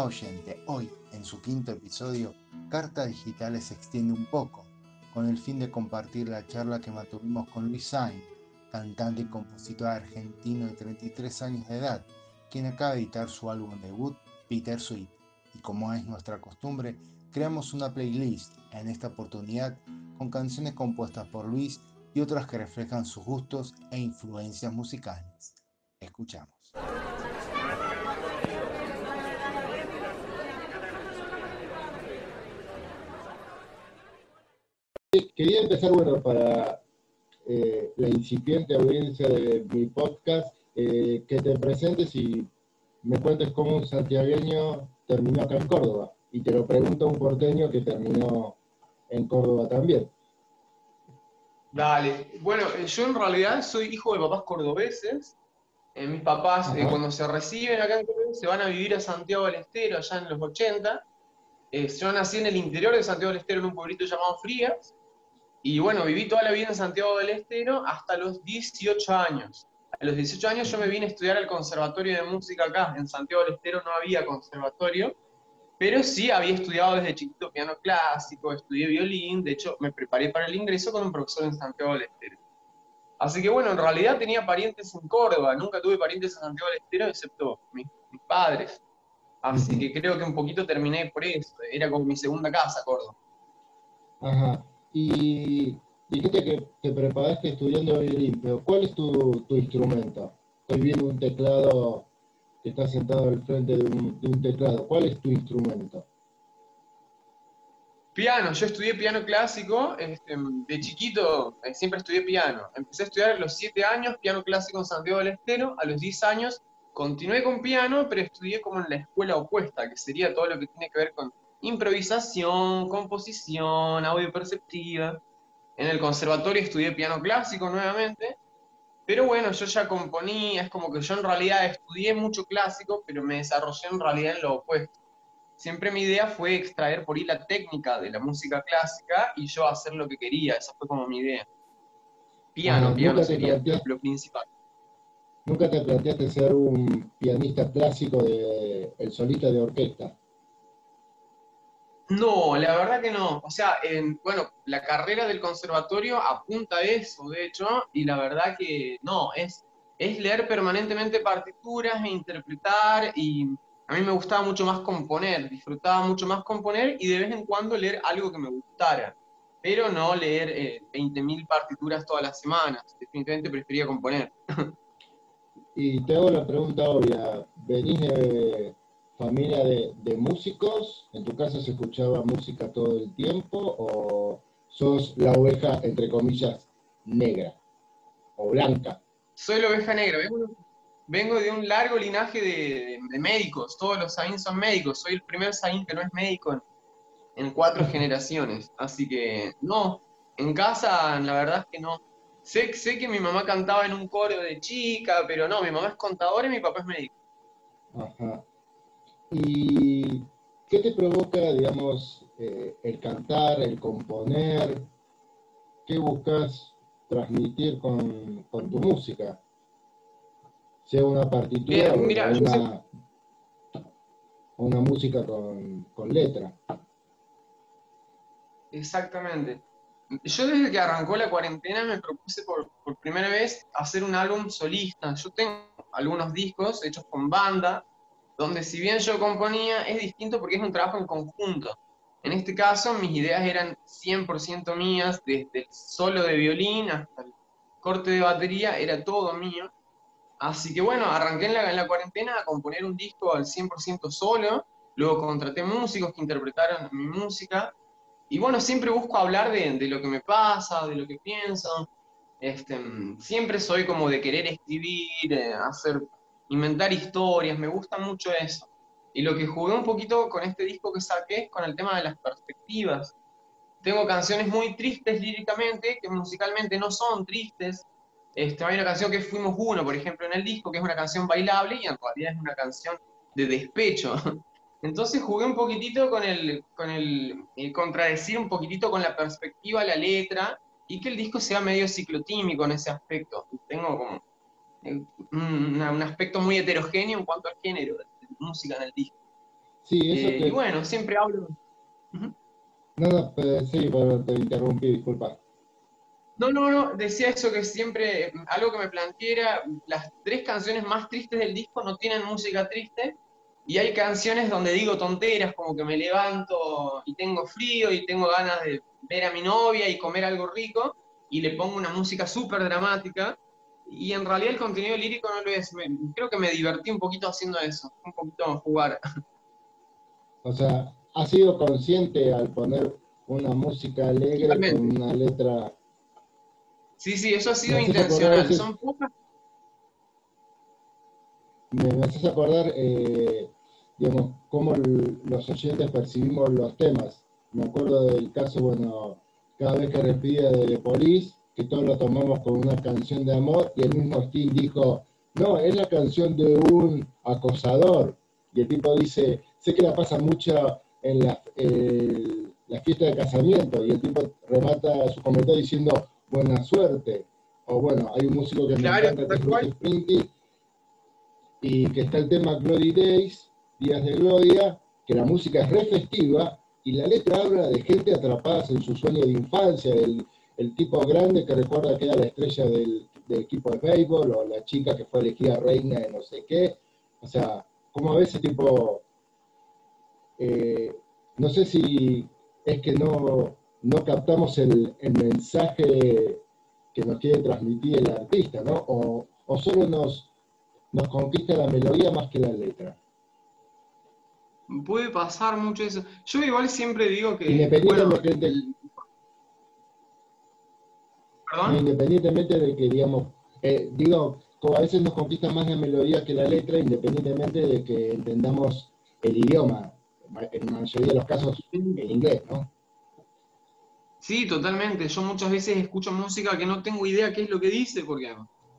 Oyente, hoy, en su quinto episodio, Carta Digital se extiende un poco, con el fin de compartir la charla que mantuvimos con Luis Sainz, cantante y compositor argentino de 33 años de edad, quien acaba de editar su álbum debut, Peter Sweet. Y como es nuestra costumbre, creamos una playlist en esta oportunidad con canciones compuestas por Luis y otras que reflejan sus gustos e influencias musicales. Escuchamos. Quería empezar, bueno, para eh, la incipiente audiencia de mi podcast, eh, que te presentes y me cuentes cómo un santiagueño terminó acá en Córdoba. Y te lo pregunto a un porteño que terminó en Córdoba también. Dale. Bueno, eh, yo en realidad soy hijo de papás cordobeses. mis papás, cuando se reciben acá en Córdoba, se van a vivir a Santiago del Estero, allá en los 80. yo nací en el interior de Santiago del Estero, en un pueblito llamado Frías. Y bueno, viví toda la vida en Santiago del Estero hasta los 18 años. A los 18 años yo me vine a estudiar al Conservatorio de Música acá. En Santiago del Estero no había conservatorio, pero sí había estudiado desde chiquito piano clásico, estudié violín, de hecho me preparé para el ingreso con un profesor en Santiago del Estero. Así que bueno, en realidad tenía parientes en Córdoba, nunca tuve parientes en Santiago del Estero excepto mis, mis padres. Así que creo que un poquito terminé por eso, era como mi segunda casa, Córdoba. Ajá. Y dijiste que te preparaste estudiando violín, pero ¿cuál es tu, instrumento? Estoy viendo un teclado que está sentado al frente de un, teclado. ¿Cuál es tu instrumento? Piano, yo estudié piano clásico, este, de chiquito eh, siempre estudié piano. Empecé a estudiar a los 7 años piano clásico en Santiago del Estero, a los 10 años continué con piano, pero estudié como en la escuela opuesta, que sería todo lo que tiene que ver con improvisación, composición, audio perceptiva. En el conservatorio estudié piano clásico nuevamente, pero bueno, yo ya componía, es como que yo en realidad estudié mucho clásico, pero me desarrollé en realidad en lo opuesto. Siempre mi idea fue extraer por ahí la técnica de la música clásica y yo hacer lo que quería, esa fue como mi idea. Piano, ah, piano sería lo principal. ¿Nunca te planteaste ser un pianista clásico de el solista de orquesta? No, la verdad que no. O sea, bueno, la carrera del conservatorio apunta a eso, de hecho, y la verdad que no, es, es leer permanentemente partituras e interpretar, y a mí me gustaba mucho más componer, disfrutaba mucho más componer y de vez en cuando leer algo que me gustara, pero no leer eh, 20.000 partituras todas las semanas, definitivamente prefería componer. Y te hago la pregunta obvia, ¿venís de familia de, músicos? ¿En tu casa se escuchaba música todo el tiempo? ¿O sos la oveja, entre comillas, negra o blanca? Soy la oveja negra. Vengo, de un largo linaje de, médicos. Todos los Saín son médicos. Soy el primer Saín que no es médico en, cuatro generaciones. Así que no, en casa la verdad es que no. Sé, sé que mi mamá cantaba en un coro de chica, pero no, mi mamá es contadora y mi papá es médico. Ajá. ¿Y qué te provoca, digamos, eh, el cantar, el componer? ¿Qué buscas transmitir con, tu música? Sea una partitura o una, música con, letra. Exactamente. Yo desde que arrancó la cuarentena me propuse por, por, primera vez hacer un álbum solista. Yo tengo algunos discos hechos con banda, donde si bien yo componía, es distinto porque es un trabajo en conjunto. En este caso, mis ideas eran 100% mías, desde el solo de violín hasta el corte de batería, era todo mío. Así que bueno, arranqué en la, en la cuarentena a componer un disco al 100% solo, luego contraté músicos que interpretaron mi música, y bueno, siempre busco hablar de, de lo que me pasa, de lo que pienso. Este, siempre soy como de querer escribir, eh, hacer inventar historias, me gusta mucho eso. Y lo que jugué un poquito con este disco que saqué es con el tema de las perspectivas. Tengo canciones muy tristes líricamente, que musicalmente no son tristes. Este, hay una canción que Fuimos Uno, por ejemplo, en el disco, que es una canción bailable y en realidad es una canción de despecho. Entonces jugué un poquitito con el, con el, el contradecir un poquitito con la perspectiva, la letra, y que el disco sea medio ciclotímico en ese aspecto. Tengo como un, aspecto muy heterogéneo en cuanto al género de música en el disco. Sí, eso Eh, que... Y bueno, siempre hablo. Nada, pero sí, pero te interrumpí, disculpa. No, no, no, decía eso que siempre, algo que me planteé era, las tres canciones más tristes del disco no tienen música triste, y hay canciones donde digo tonteras, como que me levanto y tengo frío y tengo ganas de ver a mi novia y comer algo rico, y le pongo una música súper dramática, y en realidad el contenido lírico no lo es. Me- creo que me divertí un poquito haciendo eso, un poquito jugar. O sea, ¿has sido consciente al poner una música alegre Totalmente. con una letra... Sí, sí, eso ha sido intencional. Son pocas Me, me haces acordar, eh, digamos, cómo los oyentes percibimos los temas. Me acuerdo del caso, bueno, cada vez que respira de Police, que todos lo tomamos como una canción de amor, y el mismo Sting dijo, no, es la canción de un acosador. Y el tipo dice, sé que la pasa mucho en la, la fiesta de casamiento, y el tipo remata su comentario diciendo, buena suerte. O bueno, hay un músico que Claro, me encanta, que es Springsteen, y que está el tema Glory Days, Días de Gloria, que la música es re festiva y la letra habla de gente atrapada en su sueño de infancia, el, el tipo grande que recuerda que era la estrella del, del equipo de béisbol o la chica que fue elegida reina de no sé qué. O sea, como a veces tipo, eh, no sé si es que no, no captamos el, el mensaje que nos quiere transmitir el artista, ¿no? O, o solo nos, nos conquista la melodía más que la letra. Puede pasar mucho eso. Yo igual siempre digo que, Independientemente bueno, de- el- ¿Perdón? Independientemente de que, digamos, eh, digo, como a veces nos conquista más la melodía que la letra, independientemente de que entendamos el idioma, en la mayoría de los casos el inglés, ¿no? Sí, totalmente. Yo muchas veces escucho música que no tengo idea qué es lo que dice, porque,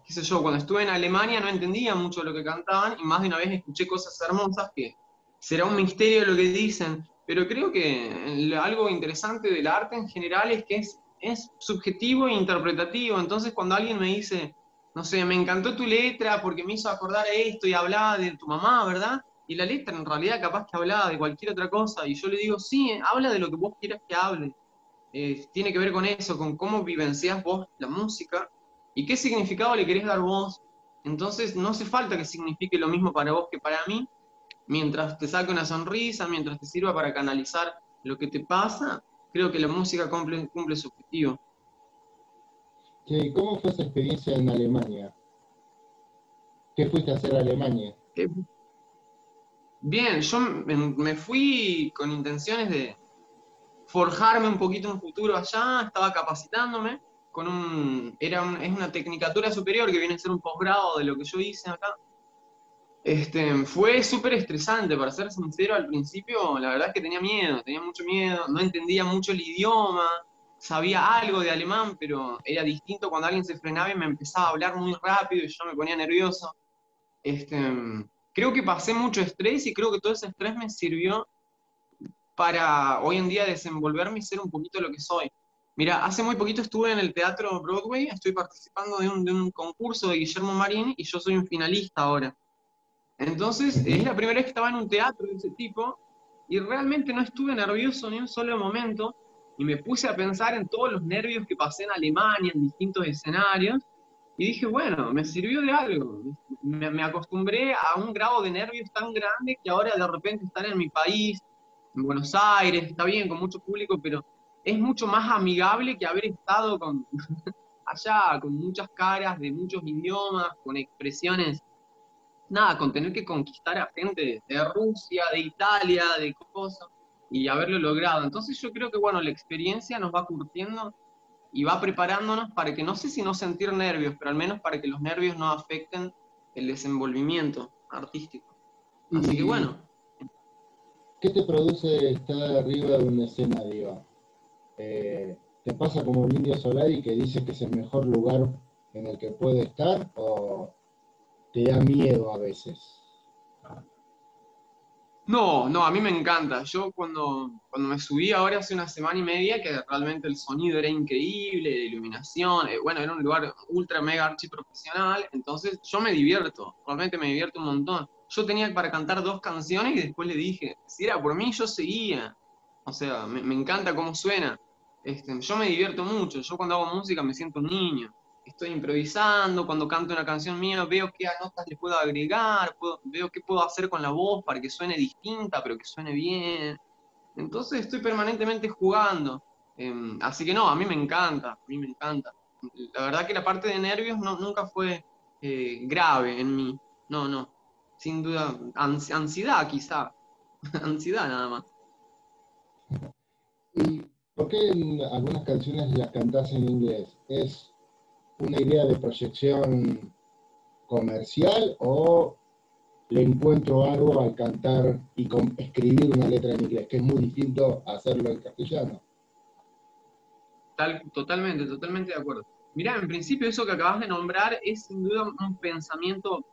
qué sé yo, cuando estuve en Alemania no entendía mucho lo que cantaban y más de una vez escuché cosas hermosas que será un misterio lo que dicen, pero creo que el- algo interesante del arte en general es que es, es subjetivo e interpretativo. Entonces, cuando alguien me dice, no sé, me encantó tu letra porque me hizo acordar esto y hablaba de tu mamá, ¿verdad? Y la letra en realidad capaz que hablaba de cualquier otra cosa, y yo le digo, sí, habla de lo que vos quieras que hable. Eh, tiene que ver con eso, con cómo vivencias vos la música y qué significado le querés dar vos. Entonces, no hace falta que signifique lo mismo para vos que para mí, mientras te saque una sonrisa, mientras te sirva para canalizar lo que te pasa, creo que la música cumple, cumple su objetivo. ¿Cómo fue esa experiencia en Alemania? ¿Qué fuiste a hacer a Alemania? Eh, Bien, yo me me fui con intenciones de forjarme un poquito un futuro allá, estaba capacitándome con un, era un- es una tecnicatura superior que viene a ser un posgrado de lo que yo hice acá. Este, fue súper estresante, para ser sincero, al principio la verdad es que tenía miedo, tenía mucho miedo, no entendía mucho el idioma, sabía algo de alemán, pero era distinto cuando alguien se frenaba y me empezaba a hablar muy rápido y yo me ponía nervioso. Este, creo que pasé mucho estrés y creo que todo ese estrés me sirvió para hoy en día desenvolverme y ser un poquito lo que soy. Mira, hace muy poquito estuve en el Teatro Broadway, estoy participando de un, de un concurso de Guillermo Marín y yo soy un finalista ahora. Entonces, es la primera vez que estaba en un teatro de ese tipo y realmente no estuve nervioso ni un solo momento y me puse a pensar en todos los nervios que pasé en Alemania, en distintos escenarios y dije, bueno, me sirvió de algo. Me, me acostumbré a un grado de nervios tan grande que ahora de repente estar en mi país, en Buenos Aires, está bien, con mucho público, pero es mucho más amigable que haber estado con, allá, con muchas caras de muchos idiomas, con expresiones, nada, con tener que conquistar a gente de Rusia, de Italia, de cosas, y haberlo logrado. Entonces yo creo que, bueno, la experiencia nos va curtiendo y va preparándonos para que, no sé si no sentir nervios, pero al menos para que los nervios no afecten el desenvolvimiento artístico. Así que bueno, ¿Qué te produce estar arriba de un escenario? Eh, ¿Te pasa como el Indio Solari que dice que es el mejor lugar en el que puede estar o te da miedo a veces? No, no, a mí me encanta. Yo cuando, cuando me subí ahora hace una semana y media, que realmente el sonido era increíble, la iluminación, eh, bueno, era un lugar ultra mega archi profesional, entonces yo me divierto, realmente me divierto un montón. yo tenía para cantar dos canciones y después le dije, si era por mí, yo seguía. O sea, me, encanta cómo suena. Este, yo me divierto mucho. Yo cuando hago música me siento un niño. Estoy improvisando, cuando canto una canción mía veo qué notas le puedo agregar, veo qué puedo hacer con la voz para que suene distinta, pero que suene bien. Entonces estoy permanentemente jugando. Em, así que no, a mí me encanta, a mí me encanta. La verdad que la parte de nervios no, nunca fue eh, grave en mí. No, no. Sin duda, ansiedad quizá. ansiedad nada más. ¿Y por qué algunas canciones las cantas en inglés? ¿Es una idea de proyección comercial o le encuentro algo al cantar y escribir una letra en inglés, que es muy distinto a hacerlo en castellano? totalmente, totalmente de acuerdo. Mira, en principio eso que acabas de nombrar es sin duda un pensamiento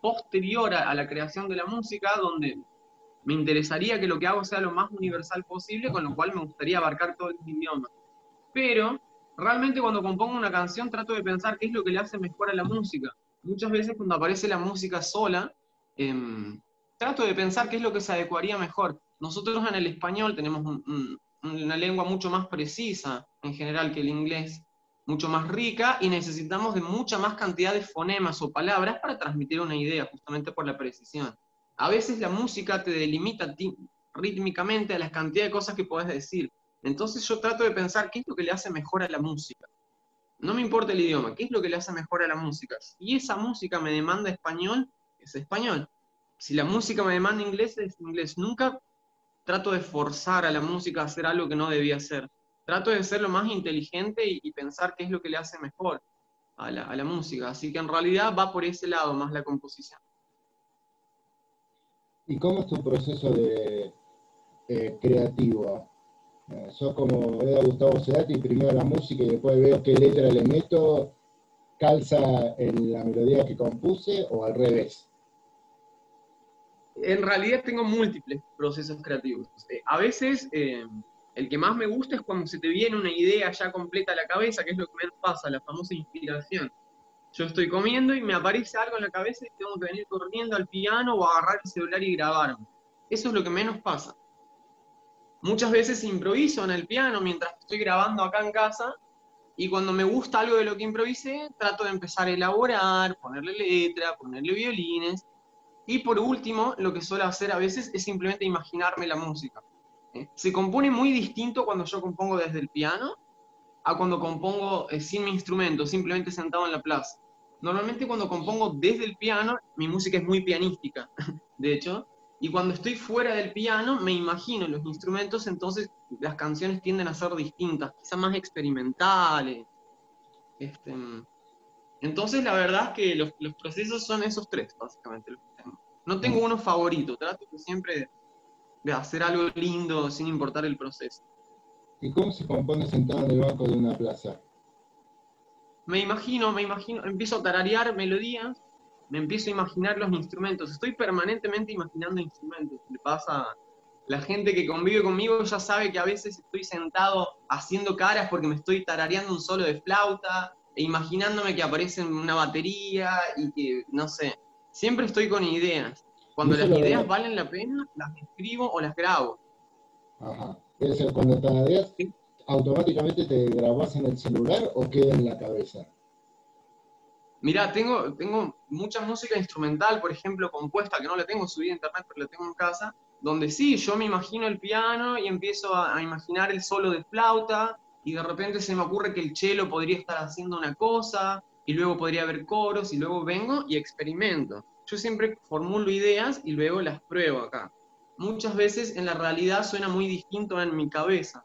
posterior a la creación de la música, donde me interesaría que lo que hago sea lo más universal posible, con lo cual me gustaría abarcar todo el idioma. Pero realmente cuando compongo una canción trato de pensar qué es lo que le hace mejor a la música. Muchas veces cuando aparece la música sola, em, trato de pensar qué es lo que se adecuaría mejor. Nosotros en el español tenemos una lengua mucho más precisa en general que el inglés, mucho más rica y necesitamos de mucha más cantidad de fonemas o palabras para transmitir una idea, justamente por la precisión a veces la música te delimita rítmicamente a la cantidad de cosas que puedes decir. Entonces yo trato de pensar qué es lo que le hace mejor a la música. No me importa el idioma, qué es lo que le hace mejor a la música. Si esa música me demanda español, es español. Si la música me demanda inglés, es inglés. Nunca trato de forzar a la música a hacer algo que no debía hacer. Trato de ser lo más inteligente y, pensar qué es lo que le hace mejor a la, música. Así que en realidad va por ese lado más la composición. ¿Y cómo es tu proceso de eh, creativo? Eh, ¿Sos como veo a Gustavo Cerati, primero la música y después veo qué letra le meto, calza en la melodía que compuse o al revés? En realidad tengo múltiples procesos creativos. Eh, a veces el que más me gusta es cuando se te viene una idea ya completa a la cabeza, que es lo que menos pasa, la famosa inspiración yo estoy comiendo y me aparece algo en la cabeza y tengo que venir corriendo al piano o agarrar el celular y grabar. Eso es lo que menos pasa. Muchas veces improviso en el piano mientras estoy grabando acá en casa y cuando me gusta algo de lo que improvisé, trato de empezar a elaborar, ponerle letra, ponerle violines. Y por último, lo que suelo hacer a veces es simplemente imaginarme la música. ¿eh? Se compone muy distinto cuando yo compongo desde el piano a cuando compongo eh, sin mi instrumento, simplemente sentado en la plaza. Normalmente cuando compongo desde el piano, mi música es muy pianística, de hecho, y cuando estoy fuera del piano me imagino los instrumentos, entonces las canciones tienden a ser distintas, quizás más experimentales. Este, entonces la verdad es que los, procesos son esos tres, básicamente. No tengo uno favorito, trato siempre de hacer algo lindo sin importar el proceso. ¿Y cómo se compone sentado en el banco de una plaza? me imagino, me imagino, empiezo a tararear melodías, me empiezo a imaginar los instrumentos, estoy permanentemente imaginando instrumentos. Le pasa la gente que convive conmigo ya sabe que a veces estoy sentado haciendo caras porque me estoy tarareando un solo de flauta e imaginándome que aparece una batería y que, no sé, siempre estoy con ideas. Cuando las ideas valen la pena, las escribo o las grabo. Ajá. Es cuando tarareas, automáticamente te grabas en el celular o queda en la cabeza? Mira, tengo, tengo mucha música instrumental, por ejemplo, compuesta, que no la tengo subida a internet, pero la tengo en casa, donde sí, yo me imagino el piano y empiezo a, imaginar el solo de flauta, y de repente se me ocurre que el cello podría estar haciendo una cosa, y luego podría haber coros, y luego vengo y experimento. Yo siempre formulo ideas y luego las pruebo acá. Muchas veces en la realidad suena muy distinto en mi cabeza.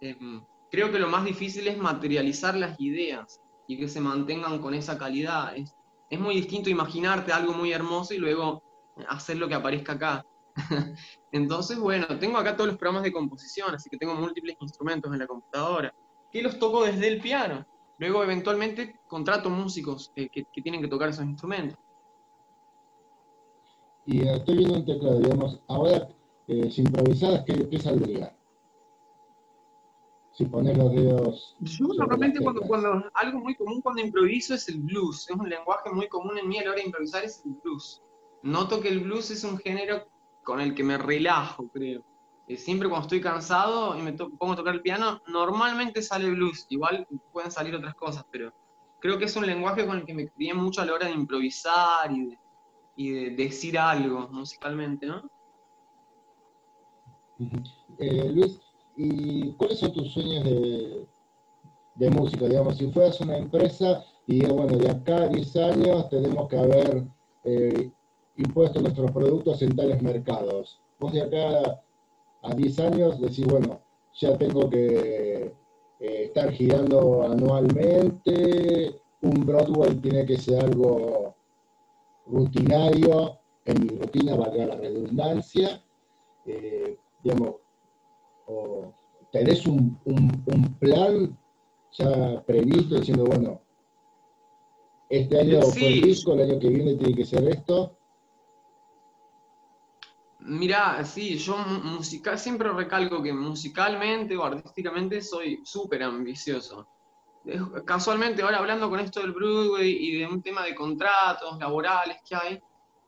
Em, creo que lo más difícil es materializar las ideas y que se mantengan con esa calidad. Es, es muy distinto imaginarte algo muy hermoso y luego hacer lo que aparezca acá. Entonces, bueno, tengo acá todos los programas de composición, así que tengo múltiples instrumentos en la computadora, que los toco desde el piano. Luego, eventualmente, contrato músicos que, tienen que tocar esos instrumentos. Y eh, estoy viendo un teclado, digamos, ahora, eh, si improvisadas, ¿qué, ¿qué saldría? Si pones los dedos. Yo normalmente cuando, cuando, algo muy común cuando improviso es el blues. Es un lenguaje muy común en mí a la hora de improvisar, es el blues. noto que el blues es un género con el que me relajo, creo. Eh, siempre cuando estoy cansado y me pongo a tocar el piano, normalmente sale blues. Igual pueden salir otras cosas, pero creo que es un lenguaje con el que me crié mucho a la hora de improvisar y de, decir algo musicalmente, ¿no? Eh, Luis, ¿y cuáles son tus sueños de, música? Digamos, si fueras una empresa y bueno, de acá a 10 años tenemos que haber eh, impuesto nuestros productos en tales mercados. Vos de acá a 10 años decís, bueno, ya tengo que eh, estar girando anualmente, un Broadway tiene que ser algo rutinario, en mi rutina valga la redundancia, eh, digamos, o tenés un, un plan ya previsto diciendo, bueno, este año fue el disco, el año que viene tiene que ser esto. Mirá, sí, yo musical, siempre recalco que musicalmente o artísticamente soy súper ambicioso. Casualmente, ahora hablando con esto del Broadway y de un tema de contratos laborales que hay,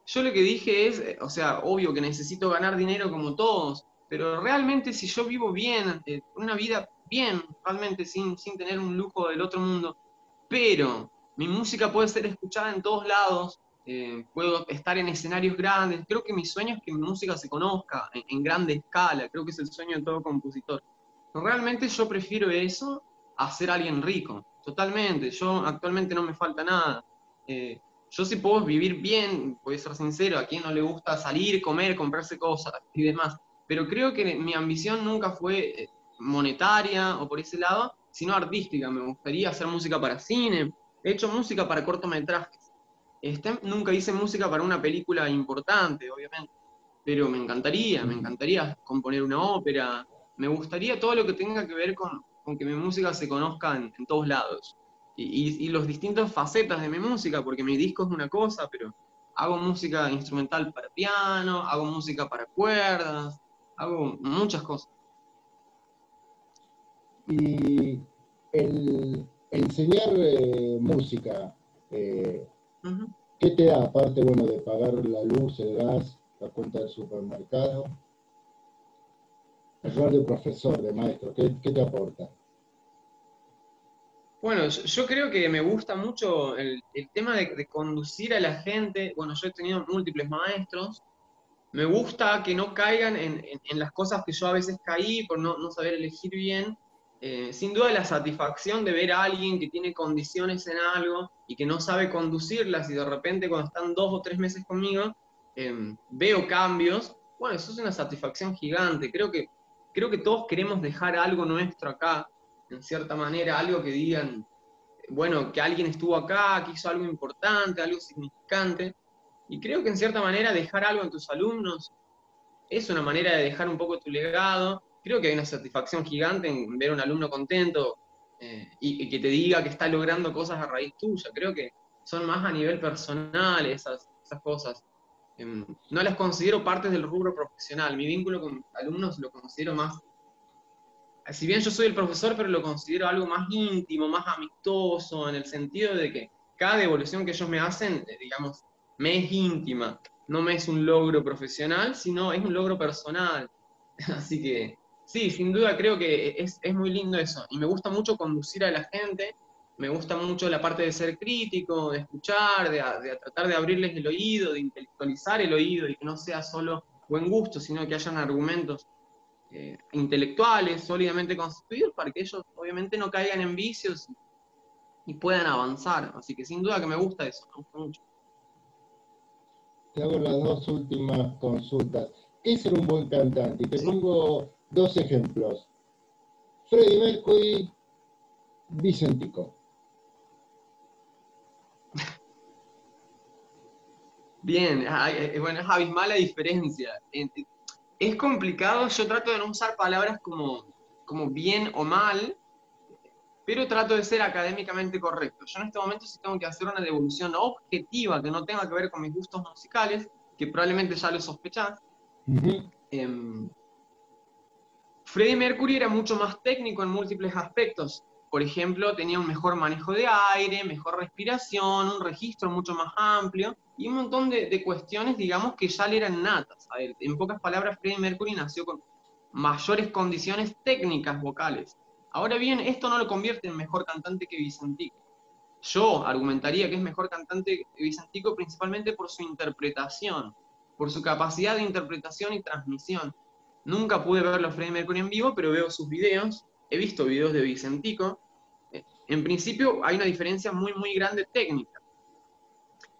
yo lo que dije es, eh, o sea, obvio que necesito ganar dinero como todos, pero realmente si yo vivo bien, eh, una vida bien, realmente sin, sin tener un lujo del otro mundo, pero mi música puede ser escuchada en todos lados, eh, puedo estar en escenarios grandes. Creo que mi sueño es que mi música se conozca en, en, grande escala. Creo que es el sueño de todo compositor. realmente yo prefiero eso a ser alguien rico, totalmente. Yo actualmente no me falta nada. Eh, yo sí puedo vivir bien, puedo ser sincero, a quien no le gusta salir, comer, comprarse cosas y demás. Pero creo que mi ambición nunca fue eh, monetaria o por ese lado, sino artística. Me gustaría hacer música para cine, He hecho música para cortometrajes. Este, nunca hice música para una película importante, obviamente, pero me encantaría, me encantaría componer una ópera, me gustaría todo lo que tenga que ver con, que mi música se conozca en, todos lados. Y, y, los distintas facetas de mi música, porque mi disco es una cosa, pero hago música instrumental para piano, hago música para cuerdas, hago muchas cosas. Y el, enseñar eh, música, eh, ¿qué te da aparte bueno, de pagar la luz, el gas, la cuenta del supermercado? El rol de profesor, de maestro, ¿qué, te aporta? Bueno, yo, creo que me gusta mucho el, tema de, conducir a la gente. Bueno, yo he tenido múltiples maestros. Me gusta que no caigan en, las cosas que yo a veces caí por no, no saber elegir bien eh, sin duda la satisfacción de ver a alguien que tiene condiciones en algo y que no sabe conducirlas y de repente cuando están dos o tres meses conmigo em, veo cambios, bueno, eso es una satisfacción gigante. Creo que, creo que todos queremos dejar algo nuestro acá, en cierta manera, algo que digan, bueno, que alguien estuvo acá, que hizo algo importante, algo significante. Y creo que en cierta manera dejar algo en tus alumnos es una manera de dejar un poco tu legado creo que hay una satisfacción gigante en ver a un alumno contento eh, y, que te diga que está logrando cosas a raíz tuya. Creo que son más a nivel personal esas, esas cosas. Em, no las considero partes del rubro profesional. Mi vínculo con alumnos lo considero más, si bien yo soy el profesor, pero lo considero algo más íntimo, más amistoso, en el sentido de que cada devolución que ellos me hacen, eh, digamos, me es íntima. No me es un logro profesional, sino es un logro personal. Así que Sí, sin duda creo que es, muy lindo eso. Y me gusta mucho conducir a la gente, me gusta mucho la parte de ser crítico, de escuchar, de, tratar de abrirles el oído, de intelectualizar el oído y que no sea solo buen gusto, sino que hayan argumentos eh, intelectuales sólidamente constituidos para que ellos obviamente no caigan en vicios y puedan avanzar. Así que sin duda que me gusta eso, me gusta mucho. Te hago las dos últimas consultas. ¿Qué es ser un buen cantante? Y te pongo Dos ejemplos. Freddie Mercury, Vicentico. Bien, eh, bueno, es abismal la diferencia. Es complicado, yo trato de no usar palabras como, como bien o mal, pero trato de ser académicamente correcto. Yo en este momento sí tengo que hacer una devolución objetiva que no tenga que ver con mis gustos musicales, que probablemente ya lo sospechás. Freddie Mercury era mucho más técnico en múltiples aspectos. Por ejemplo, tenía un mejor manejo de aire, mejor respiración, un registro mucho más amplio. y un montón de, cuestiones, digamos, que ya le eran natas. A ver, en pocas palabras, Freddie Mercury nació con mayores condiciones técnicas vocales. Ahora bien, esto no lo convierte en mejor cantante que Vicentico. Yo argumentaría que es mejor cantante que Vicentico principalmente por su interpretación, por su capacidad de interpretación y transmisión. Nunca pude verlo a Freddie Mercury en vivo, pero veo sus videos, he visto videos de Vicentico. Eh, en principio hay una diferencia muy, muy grande técnica.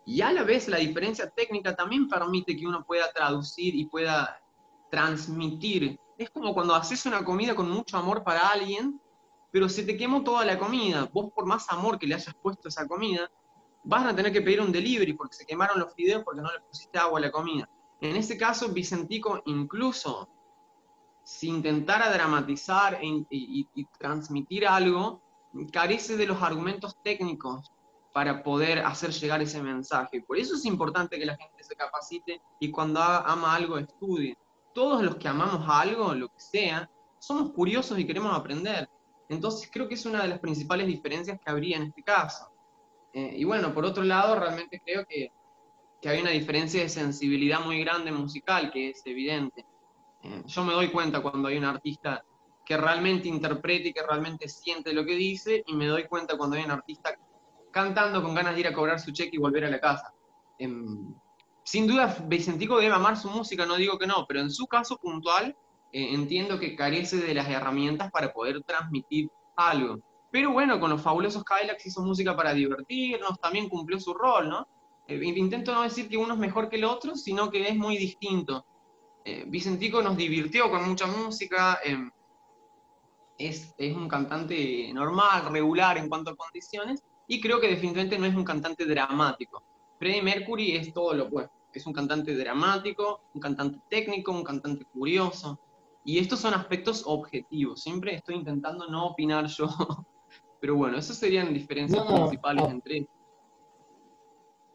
Y a la vez la diferencia técnica también permite que uno pueda traducir y pueda transmitir. Es como cuando haces una comida con mucho amor para alguien, pero se te quemó toda la comida. Vos por más amor que le hayas puesto esa comida, vas a tener que pedir un delivery porque se quemaron los fideos porque no le pusiste agua a la comida. En ese caso, Vicentico incluso si intentara dramatizar e y, transmitir algo, carece de los argumentos técnicos para poder hacer llegar ese mensaje. Por eso es importante que la gente se capacite y cuando ama algo estudie. Todos los que amamos algo, lo que sea, somos curiosos y queremos aprender. Entonces creo que es una de las principales diferencias que habría en este caso. Eh, y bueno, por otro lado, realmente creo que, que, hay una diferencia de sensibilidad muy grande musical, que es evidente. Eh, yo me doy cuenta cuando hay un artista que realmente interprete y que realmente siente lo que dice, y me doy cuenta cuando hay un artista cantando con ganas de ir a cobrar su cheque y volver a la casa. Em, sin duda, Vicentico debe amar su música, no digo que no, pero en su caso puntual, eh, entiendo que carece de las herramientas para poder transmitir algo. Pero bueno, con los fabulosos Cadillacs hizo música para divertirnos, también cumplió su rol, ¿no? Eh, intento no decir que uno es mejor que el otro, sino que es muy distinto. Eh, Vicentico nos divirtió con mucha música, em, es, es, un cantante normal, regular en cuanto a condiciones, y creo que definitivamente no es un cantante dramático. Freddie Mercury es todo lo opuesto, es un cantante dramático, un cantante técnico, un cantante curioso, y estos son aspectos objetivos, siempre estoy intentando no opinar yo, pero bueno, esas serían diferencias principales entre ellos.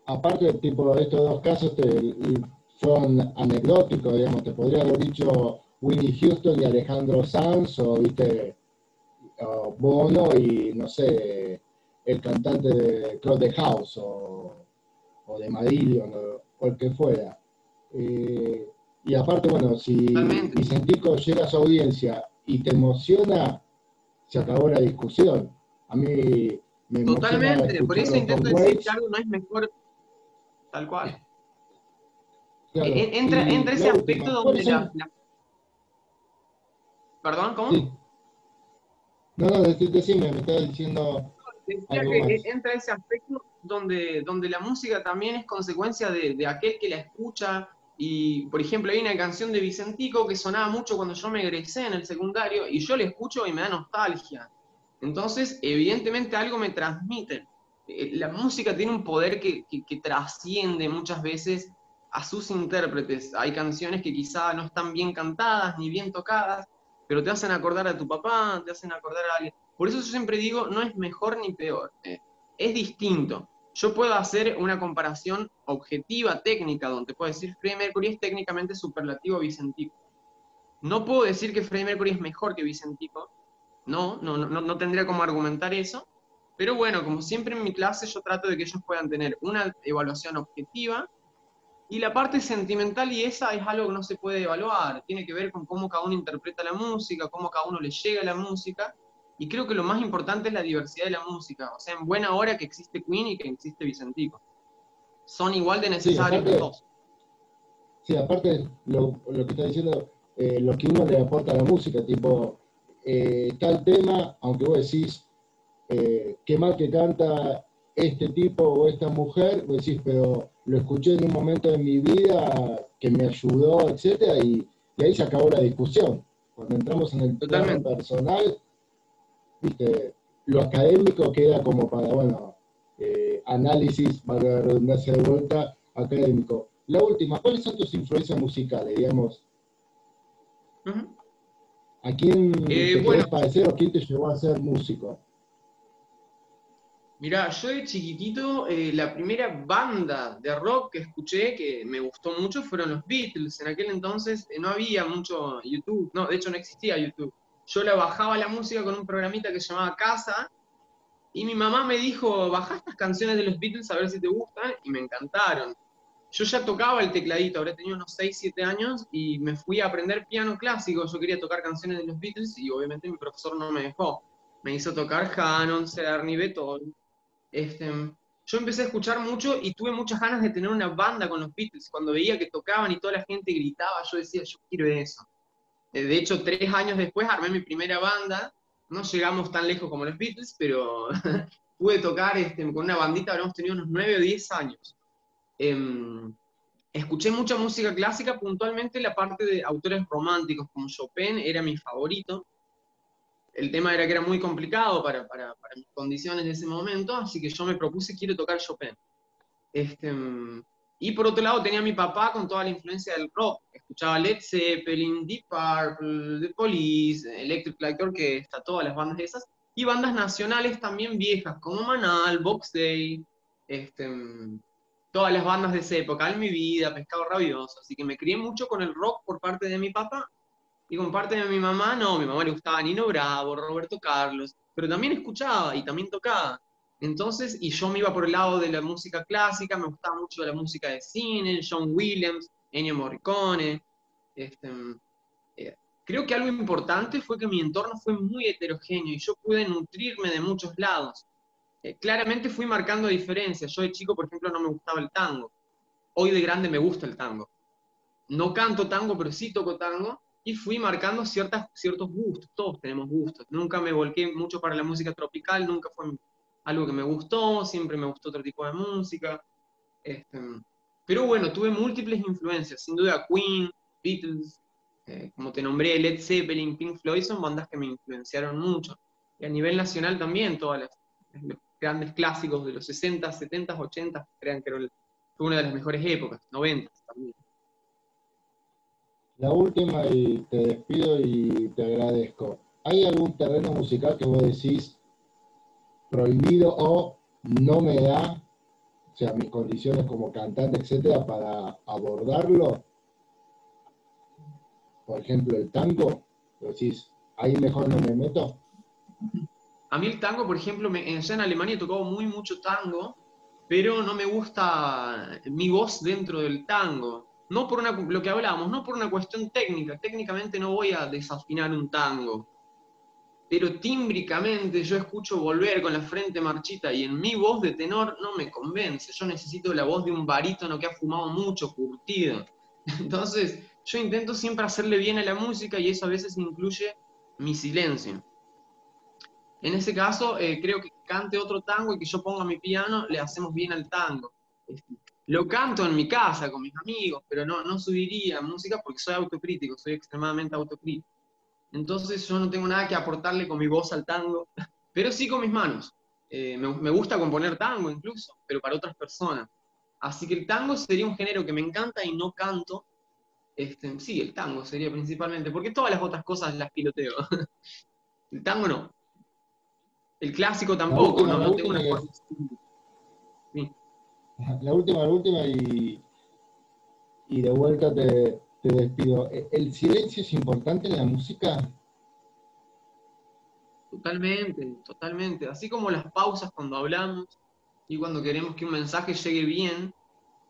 Aparte, tipo, estos dos casos son anecdóticos, digamos, te podría haber dicho Winnie Houston y Alejandro Sanz, o viste, Bono y no sé, el cantante de Club de House o, de Madillion o, el que fuera. Eh, y aparte, bueno, si Vicentico llega a su audiencia y te emociona, se acabó la discusión. A mí me Totalmente, por eso intento decir que algo no es mejor tal cual. entra, entra ese aspecto donde la, ¿Perdón? ¿Cómo? No, no, decime, me estaba diciendo. Decía que entra ese aspecto donde, donde la música también es consecuencia de, de aquel que la escucha, y, por ejemplo, hay una canción de Vicentico que sonaba mucho cuando yo me egresé en el secundario y yo la escucho y me da nostalgia. Entonces, evidentemente algo me transmite. Eh, la música tiene un poder que, que, trasciende muchas veces a sus intérpretes. Hay canciones que quizá no están bien cantadas ni bien tocadas, pero te hacen acordar a tu papá, te hacen acordar a alguien. Por eso yo siempre digo, no es mejor ni peor, eh, es distinto yo puedo hacer una comparación objetiva, técnica, donde puedo decir Freddie Mercury es técnicamente superlativo a Vicentico. No puedo decir que Freddie Mercury es mejor que Vicentico, no, no, no, no tendría como argumentar eso, pero bueno, como siempre en mi clase yo trato de que ellos puedan tener una evaluación objetiva y la parte sentimental y esa es algo que no se puede evaluar, tiene que ver con cómo cada uno interpreta la música, cómo cada uno le llega la música y creo que lo más importante es la diversidad de la música. O sea, en buena hora que existe Queen y que existe Vicentico. Son igual de necesarios los dos. Sí, aparte lo, lo que está diciendo, eh, lo que uno le aporta a la música, tipo, eh, tal tema, aunque vos decís, eh, qué mal que canta este tipo o esta mujer, vos decís, pero lo escuché en un momento de mi vida que me ayudó, etcétera, y, ahí se acabó la discusión. Cuando entramos en el plano personal, lo académico queda como para, bueno, eh, análisis, para la redundancia de vuelta, académico. La última, ¿cuáles son tus influencias musicales, digamos? ¿A quién eh, te parecer o quién te llevó a ser músico? Mirá, yo de chiquitito, eh, la primera banda de rock que escuché que me gustó mucho fueron los Beatles. En aquel entonces no había mucho YouTube, no, de hecho no existía YouTube yo la bajaba la música con un programita que se llamaba Casa, y mi mamá me dijo, baja estas canciones de los Beatles a ver si te gustan, y me encantaron. yo ya tocaba el tecladito, ahora tenía unos 6, 7 años y me fui a aprender piano clásico. Yo quería tocar canciones de los Beatles y obviamente mi profesor no me dejó. Me hizo tocar Hanon, Cerny, Beethoven. Este, yo empecé a escuchar mucho y tuve muchas ganas de tener una banda con los Beatles. Cuando veía que tocaban y toda la gente gritaba, yo decía, yo quiero eso. Eh, de hecho, tres años después armé mi primera banda. No llegamos tan lejos como los Beatles, pero pude tocar este, con una bandita, habíamos tenido unos 9 o 10 años. Em, escuché mucha música clásica, puntualmente la parte de autores románticos como Chopin era mi favorito. El tema era que era muy complicado para, para, mis condiciones de ese momento, así que yo me propuse, quiero tocar Chopin. Este, y por otro lado tenía a mi papá con toda la influencia del rock. Escuchaba Led Zeppelin, Deep Purple, The Police, Electric Light Orchestra, todas las bandas esas. Y bandas nacionales también viejas, como Manal, Box Day, este, todas las bandas de esa época, En mi vida, Pescado Rabioso, así que me crié mucho con el rock por parte de mi papá, y con parte de mi mamá, no, mi mamá le gustaba Nino Bravo, Roberto Carlos, pero también escuchaba y también tocaba. Entonces, y yo me iba por el lado de la música clásica, me gustaba mucho la música de cine, John Williams, Ennio Morricone. Este, eh, creo que algo importante fue que mi entorno fue muy heterogéneo y yo pude nutrirme de muchos lados. Eh, claramente fui marcando diferencias. Yo de chico, por ejemplo, no me gustaba el tango. Hoy de grande me gusta el tango. No canto tango, pero sí toco tango. Y fui marcando ciertas, ciertos gustos. Todos tenemos gustos. Nunca me volqué mucho para la música tropical, nunca fue algo que me gustó, siempre me gustó otro tipo de música. Este, pero bueno, tuve múltiples influencias. Sin duda Queen, Beatles, eh, como te nombré, Led Zeppelin, Pink Floyd, son bandas que me influenciaron mucho. Y a nivel nacional también, todas las, grandes clásicos de los 60, 70, 80, crean que fue una de las mejores épocas, 90 también. La última, y te despido y te agradezco. ¿Hay algún terreno musical que vos decís prohibido o no me da, o sea, mis condiciones como cantante, etcétera, para abordarlo? Por ejemplo, el tango, decís, ahí mejor no me meto. A mí el tango, por ejemplo, me, en Alemania he tocado muy mucho tango, pero no me gusta mi voz dentro del tango. No por una, lo que hablábamos, no por una cuestión técnica. Técnicamente no voy a desafinar un tango. Pero tímbricamente yo escucho volver con la frente marchita y en mi voz de tenor no me convence. Yo necesito la voz de un barítono que ha fumado mucho, curtido. Entonces, yo intento siempre hacerle bien a la música y eso a veces incluye mi silencio. En ese caso, eh, creo que cante otro tango y que yo ponga mi piano, le hacemos bien al tango. Lo canto en mi casa con mis amigos, pero no, no subiría música porque soy autocrítico, soy extremadamente autocrítico. Entonces yo no tengo nada que aportarle con mi voz al tango, pero sí con mis manos. Eh, me, gusta componer tango incluso, pero para otras personas. Así que el tango sería un género que me encanta y no canto. Este, sí, el tango sería principalmente, porque todas las otras cosas las piloteo. el tango no. El clásico tampoco, la última, no, La última, la última y, y de vuelta te, te despido. ¿E-, ¿El silencio es importante en la música? Totalmente, totalmente. Así como las pausas cuando hablamos y cuando queremos que un mensaje llegue bien,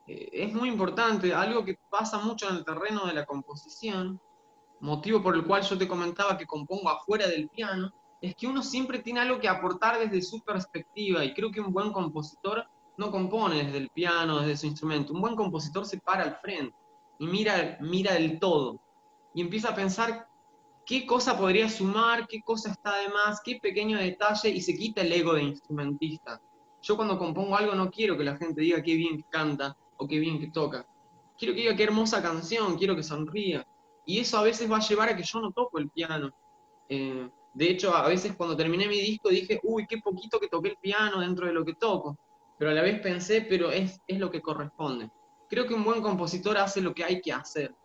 eh, es muy importante. Algo que pasa mucho en el terreno de la composición, motivo por el cual yo te comentaba que compongo afuera del piano, es que uno siempre tiene algo que aportar desde su perspectiva y creo que un buen compositor no compone desde el piano, desde su instrumento. Un buen compositor se para al frente y mira, mira el todo y empieza a pensar qué cosa podría sumar, qué cosa está de más, qué pequeño detalle y se quita el ego de instrumentista. Yo cuando compongo algo no quiero que la gente diga qué bien que canta o qué bien que toca. Quiero que diga qué hermosa canción, quiero que sonría. Y eso a veces va a llevar a que yo no toco el piano. Eh, de hecho, a veces cuando terminé mi disco dije, uy, qué poquito que toqué el piano dentro de lo que toco. Pero a la vez pensé, pero es, es lo que corresponde. Creo que un buen compositor hace lo que hay que hacer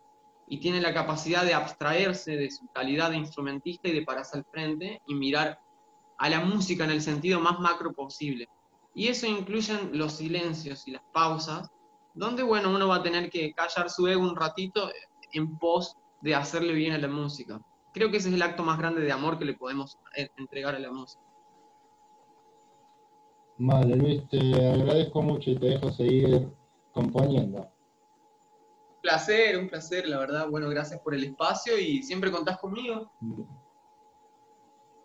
y tiene la capacidad de abstraerse de su calidad de instrumentista y de pararse al frente y mirar a la música en el sentido más macro posible. Y eso incluye los silencios y las pausas, donde, bueno, uno va a tener que callar su ego un ratito en pos de hacerle bien a la música. Creo que ese es el acto más grande de amor que le podemos entregar a la música. Vale, Luis, te agradezco mucho y te dejo seguir componiendo. placer, un placer, la verdad. Bueno, gracias por el espacio y siempre contás conmigo.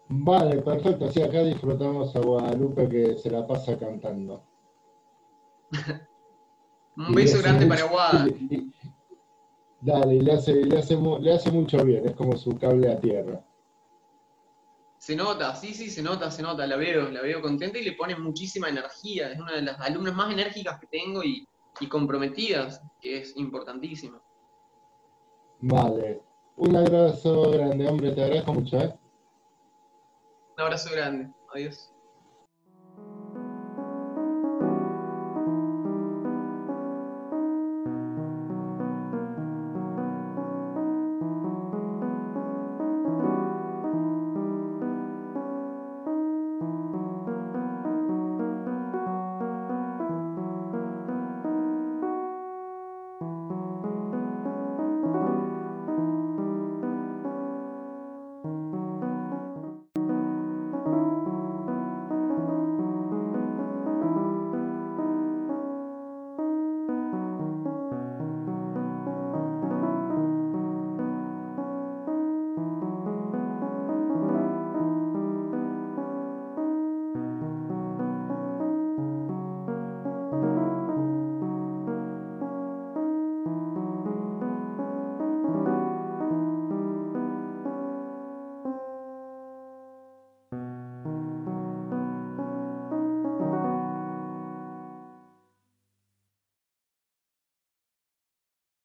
Vale, perfecto. Sí, acá disfrutamos a Guadalupe que se la pasa cantando. un beso grande para Guada. Dale, le hace, le, hace, le hace mucho bien, es como su cable a tierra. Se nota, sí, sí, se nota, se nota, la veo, la veo contenta y le pone muchísima energía. Es una de las alumnas más enérgicas que tengo y, y comprometidas, que es importantísimo. Vale. Un abrazo grande, hombre, te agradezco mucho, ¿eh? Un abrazo grande. Adiós.